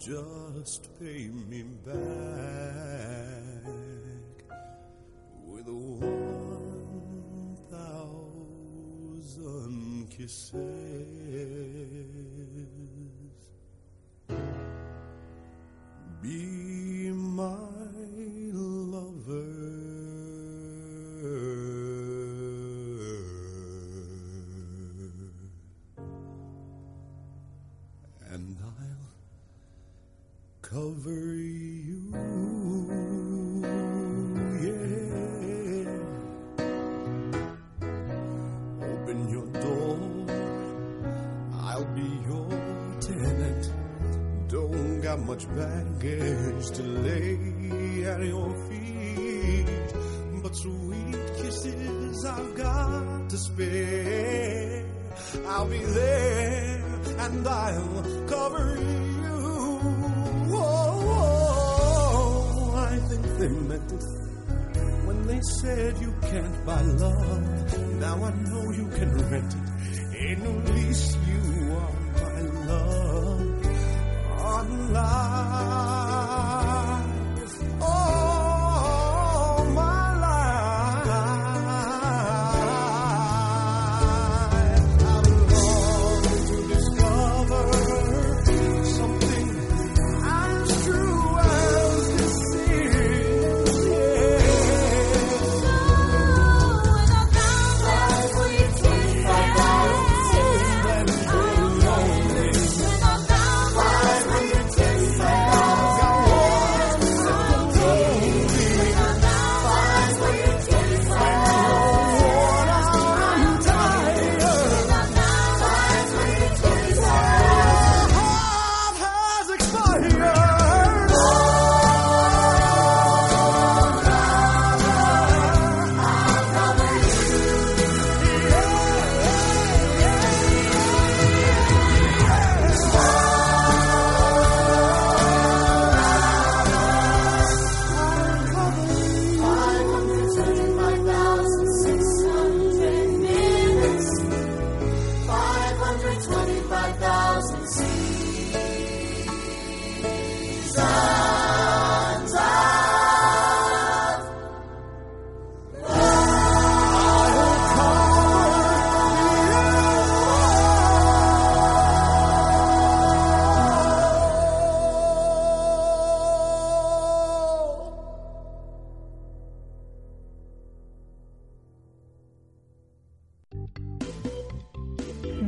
Just pay me back with one thousand kisses. Be my cover you. Yeah. Open your door. I'll be your tenant. Don't got much baggage to lay at your feet, but sweet kisses I've got to spare. I'll be there and I'll cover you. They meant it when they said you can't buy love. Now I know you can rent it. In at lease you are my love. On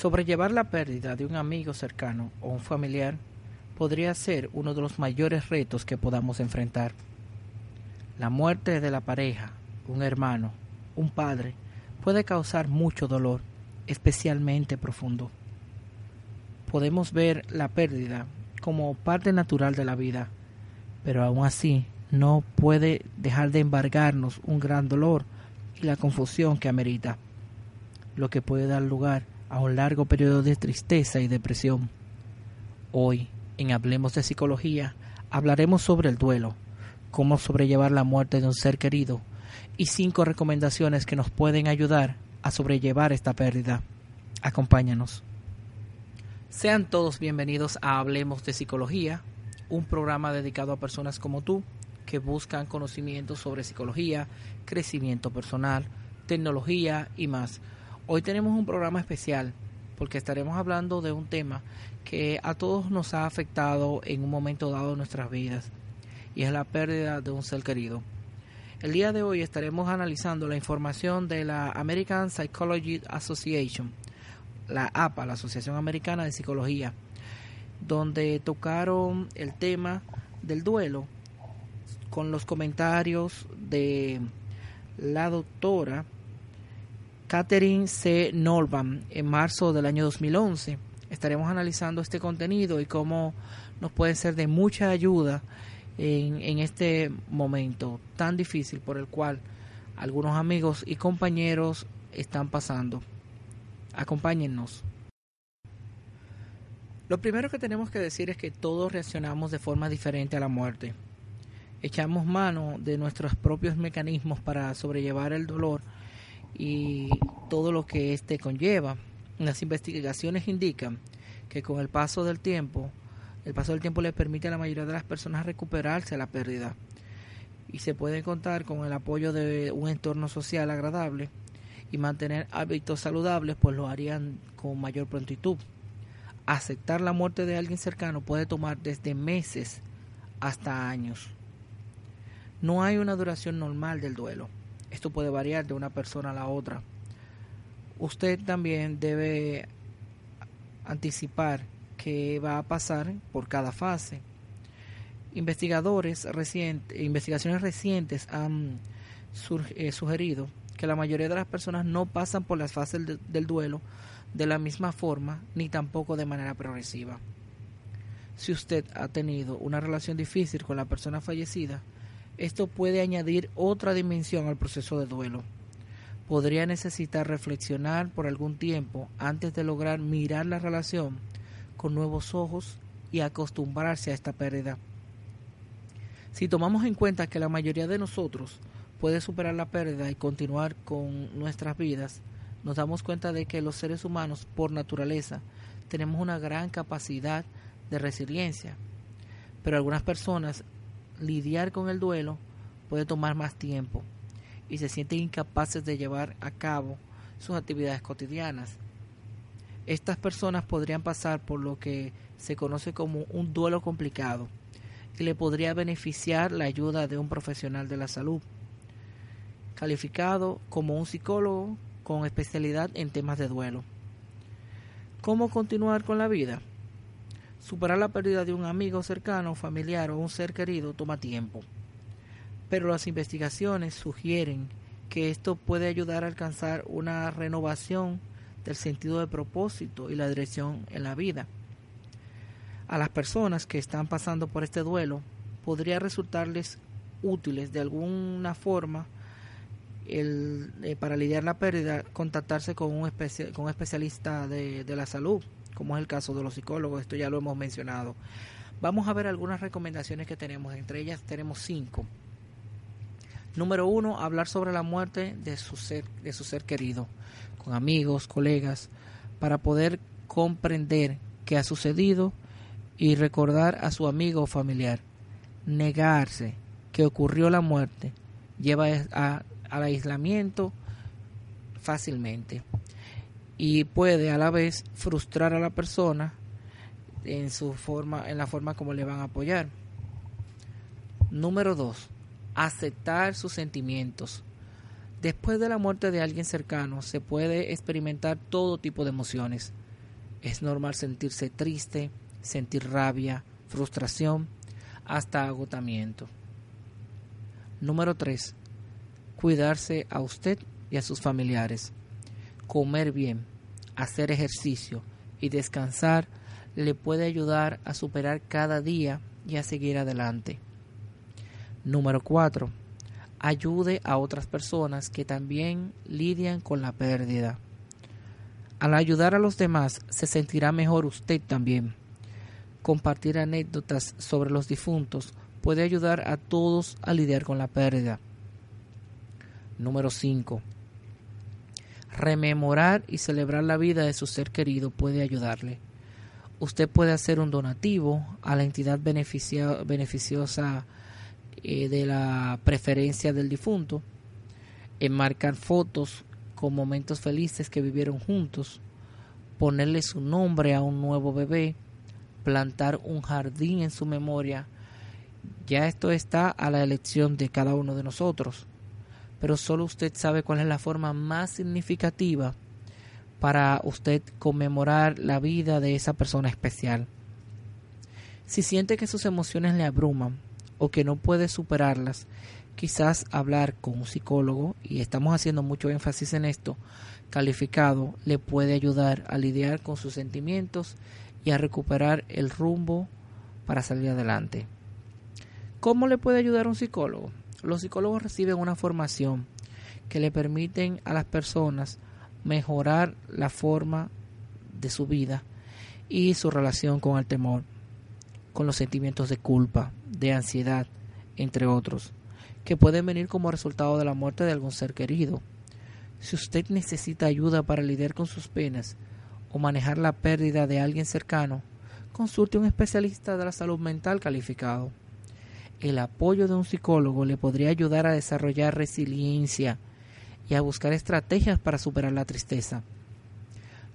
Sobrellevar la pérdida de un amigo cercano o un familiar podría ser uno de los mayores retos que podamos enfrentar. La muerte de la pareja, un hermano, un padre, puede causar mucho dolor, especialmente profundo. Podemos ver la pérdida como parte natural de la vida, pero aún así no puede dejar de embargarnos un gran dolor y la confusión que amerita, lo que puede dar lugar a un largo periodo de tristeza y depresión. Hoy, en Hablemos de Psicología, hablaremos sobre el duelo, cómo sobrellevar la muerte de un ser querido y cinco recomendaciones que nos pueden ayudar a sobrellevar esta pérdida. Acompáñanos. Sean todos bienvenidos a Hablemos de Psicología, un programa dedicado a personas como tú que buscan conocimientos sobre psicología, crecimiento personal, tecnología y más. Hoy tenemos un programa especial porque estaremos hablando de un tema que a todos nos ha afectado en un momento dado de nuestras vidas y es la pérdida de un ser querido. El día de hoy estaremos analizando la información de la American Psychology Association, la APA, la Asociación Americana de Psicología, donde tocaron el tema del duelo con los comentarios de la doctora Catherine C. Norban en marzo del año 2011. Estaremos analizando este contenido y cómo nos puede ser de mucha ayuda en, en este momento tan difícil por el cual algunos amigos y compañeros están pasando. Acompáñennos. Lo primero que tenemos que decir es que todos reaccionamos de forma diferente a la muerte. Echamos mano de nuestros propios mecanismos para sobrellevar el dolor y todo lo que éste conlleva. Las investigaciones indican que con el paso del tiempo, el paso del tiempo le permite a la mayoría de las personas recuperarse a la pérdida y se puede contar con el apoyo de un entorno social agradable y mantener hábitos saludables, pues lo harían con mayor prontitud. Aceptar la muerte de alguien cercano puede tomar desde meses hasta años. No hay una duración normal del duelo. Esto puede variar de una persona a la otra. Usted también debe anticipar qué va a pasar por cada fase. Investigadores recientes, investigaciones recientes han eh, sugerido que la mayoría de las personas no pasan por las fases del duelo de la misma forma ni tampoco de manera progresiva. Si usted ha tenido una relación difícil con la persona fallecida, esto puede añadir otra dimensión al proceso de duelo. Podría necesitar reflexionar por algún tiempo antes de lograr mirar la relación con nuevos ojos y acostumbrarse a esta pérdida. Si tomamos en cuenta que la mayoría de nosotros puede superar la pérdida y continuar con nuestras vidas, nos damos cuenta de que los seres humanos, por naturaleza, tenemos una gran capacidad de resiliencia. Pero algunas personas lidiar con el duelo puede tomar más tiempo y se sienten incapaces de llevar a cabo sus actividades cotidianas. Estas personas podrían pasar por lo que se conoce como un duelo complicado y le podría beneficiar la ayuda de un profesional de la salud, calificado como un psicólogo con especialidad en temas de duelo. ¿Cómo continuar con la vida? Superar la pérdida de un amigo cercano, familiar o un ser querido toma tiempo, pero las investigaciones sugieren que esto puede ayudar a alcanzar una renovación del sentido de propósito y la dirección en la vida. A las personas que están pasando por este duelo podría resultarles útiles de alguna forma el, eh, para lidiar la pérdida contactarse con un, especialista de la salud como es el caso de los psicólogos, esto ya lo hemos mencionado. Vamos a ver algunas recomendaciones que tenemos, entre ellas tenemos cinco. Número uno, hablar sobre la muerte de su ser, de su ser querido, con amigos, colegas, para poder comprender qué ha sucedido y recordar a su amigo o familiar. Negarse que ocurrió la muerte lleva al aislamiento fácilmente y puede a la vez frustrar a la persona en su forma en la forma como le van a apoyar. Número 2. Aceptar sus sentimientos. Después de la muerte de alguien cercano se puede experimentar todo tipo de emociones. Es normal sentirse triste, sentir rabia, frustración, hasta agotamiento. Número 3. Cuidarse a usted y a sus familiares. Comer bien, hacer ejercicio y descansar le puede ayudar a superar cada día y a seguir adelante. Número 4. Ayude a otras personas que también lidian con la pérdida. Al ayudar a los demás se sentirá mejor usted también. Compartir anécdotas sobre los difuntos puede ayudar a todos a lidiar con la pérdida. Número 5. Rememorar y celebrar la vida de su ser querido puede ayudarle. Usted puede hacer un donativo a la entidad beneficiosa eh, de la preferencia del difunto, enmarcar fotos con momentos felices que vivieron juntos, ponerle su nombre a un nuevo bebé, plantar un jardín en su memoria. Ya esto está a la elección de cada uno de nosotros pero solo usted sabe cuál es la forma más significativa para usted conmemorar la vida de esa persona especial. Si siente que sus emociones le abruman o que no puede superarlas, quizás hablar con un psicólogo, y estamos haciendo mucho énfasis en esto, calificado, le puede ayudar a lidiar con sus sentimientos y a recuperar el rumbo para salir adelante. ¿Cómo le puede ayudar un psicólogo? Los psicólogos reciben una formación que le permiten a las personas mejorar la forma de su vida y su relación con el temor, con los sentimientos de culpa, de ansiedad, entre otros, que pueden venir como resultado de la muerte de algún ser querido. Si usted necesita ayuda para lidiar con sus penas o manejar la pérdida de alguien cercano, consulte a un especialista de la salud mental calificado el apoyo de un psicólogo le podría ayudar a desarrollar resiliencia y a buscar estrategias para superar la tristeza.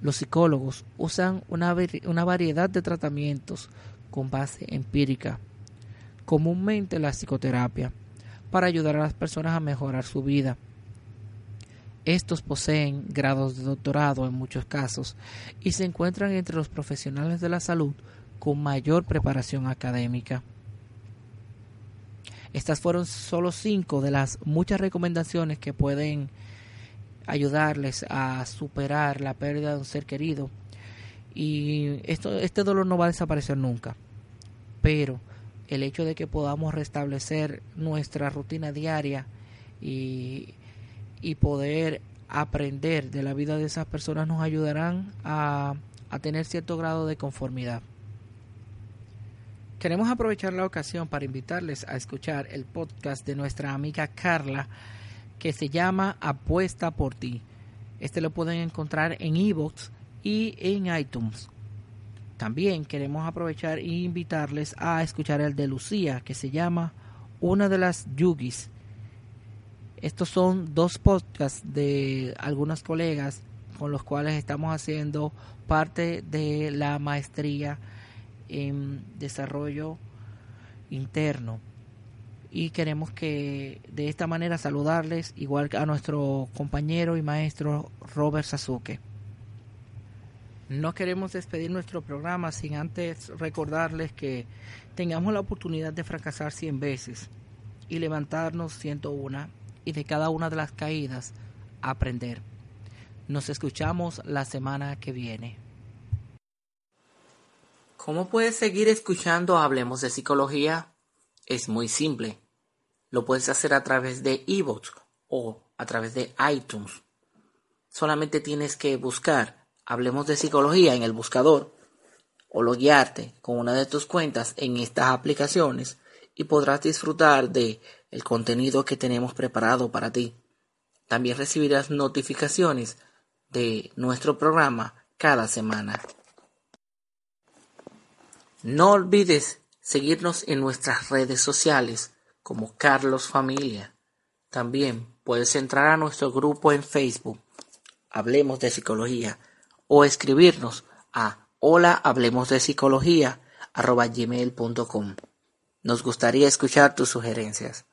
Los psicólogos usan una, una variedad de tratamientos con base empírica, comúnmente la psicoterapia, para ayudar a las personas a mejorar su vida. Estos poseen grados de doctorado en muchos casos y se encuentran entre los profesionales de la salud con mayor preparación académica. Estas fueron solo cinco de las muchas recomendaciones que pueden ayudarles a superar la pérdida de un ser querido. Y esto, este dolor no va a desaparecer nunca. Pero el hecho de que podamos restablecer nuestra rutina diaria y, y poder aprender de la vida de esas personas nos ayudarán a, a tener cierto grado de conformidad. Queremos aprovechar la ocasión para invitarles a escuchar el podcast de nuestra amiga Carla que se llama Apuesta por ti. Este lo pueden encontrar en iVoox y en iTunes. También queremos aprovechar e invitarles a escuchar el de Lucía que se llama Una de las Yugis. Estos son dos podcasts de algunos colegas con los cuales estamos haciendo parte de la maestría en desarrollo interno y queremos que de esta manera saludarles igual a nuestro compañero y maestro Robert Sasuke. No queremos despedir nuestro programa sin antes recordarles que tengamos la oportunidad de fracasar 100 veces y levantarnos 101 y de cada una de las caídas aprender. Nos escuchamos la semana que viene. ¿Cómo puedes seguir escuchando Hablemos de Psicología? Es muy simple. Lo puedes hacer a través de ebooks o a través de iTunes. Solamente tienes que buscar Hablemos de Psicología en el buscador o loguearte con una de tus cuentas en estas aplicaciones y podrás disfrutar de el contenido que tenemos preparado para ti. También recibirás notificaciones de nuestro programa cada semana. No olvides seguirnos en nuestras redes sociales como Carlos Familia. También puedes entrar a nuestro grupo en Facebook, Hablemos de Psicología, o escribirnos a hola hablemos de psicología Nos gustaría escuchar tus sugerencias.